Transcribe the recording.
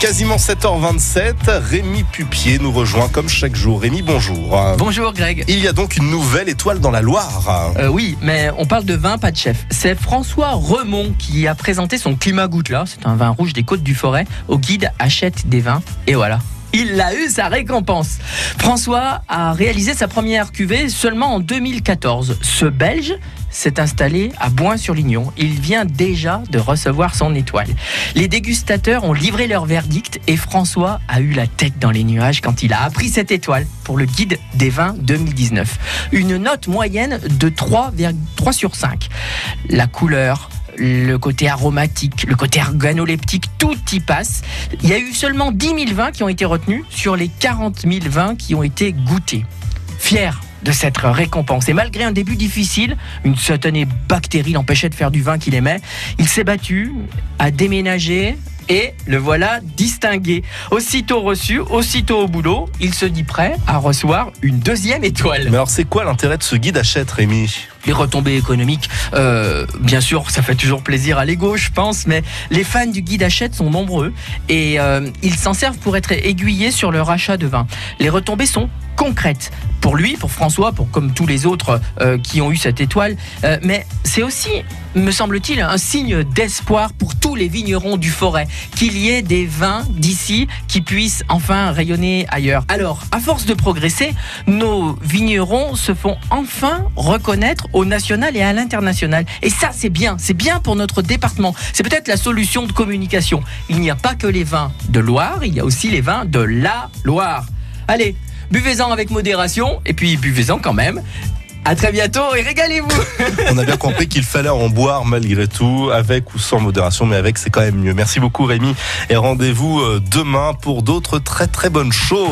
Quasiment 7h27, Rémi Pupier nous rejoint comme chaque jour. Rémi, bonjour. Bonjour Greg. Il y a donc une nouvelle étoile dans la Loire. Euh, oui, mais on parle de vin, pas de chef. C'est François Remond qui a présenté son Climat Goutte là. C'est un vin rouge des Côtes du Forêt au guide Achète des vins. Et voilà. Il a eu sa récompense. François a réalisé sa première cuvée seulement en 2014. Ce Belge s'est installé à Boin-sur-Lignon. Il vient déjà de recevoir son étoile. Les dégustateurs ont livré leur verdict et François a eu la tête dans les nuages quand il a appris cette étoile pour le guide des vins 2019. Une note moyenne de 3,3 sur 5. La couleur, le côté aromatique, le côté organoleptique, tout y passe. Il y a eu seulement 10 000 vins qui ont été retenus sur les 40 000 vins qui ont été goûtés. Fier de cette récompense. Et malgré un début difficile, une certaine bactérie l'empêchait de faire du vin qu'il aimait, il s'est battu, a déménagé, et le voilà distingué. Aussitôt reçu, aussitôt au boulot, il se dit prêt à recevoir une deuxième étoile. Mais alors c'est quoi l'intérêt de ce guide Achète, Rémi? Les retombées économiques, euh, bien sûr, ça fait toujours plaisir à l'ego, je pense, mais les fans du guide Achète sont nombreux et euh, ils s'en servent pour être aiguillés sur leur achat de vin. Les retombées sont concrètes pour lui, pour François, pour comme tous les autres euh, qui ont eu cette étoile, mais c'est aussi, me semble-t-il, un signe d'espoir pour tous les vignerons du forêt, qu'il y ait des vins d'ici qui puissent enfin rayonner ailleurs. Alors, à force de progresser, nos vignerons se font enfin reconnaître au national et à l'international. Et ça, c'est bien, c'est bien pour notre département. C'est peut-être la solution de communication. Il n'y a pas que les vins de Loire, il y a aussi les vins de la Loire. Allez, buvez-en avec modération et puis buvez-en quand même. À très bientôt et régalez-vous. On a bien compris qu'il fallait en boire malgré tout, avec ou sans modération, mais avec c'est quand même mieux. Merci beaucoup Rémi et rendez-vous euh, demain pour d'autres très très bonnes choses.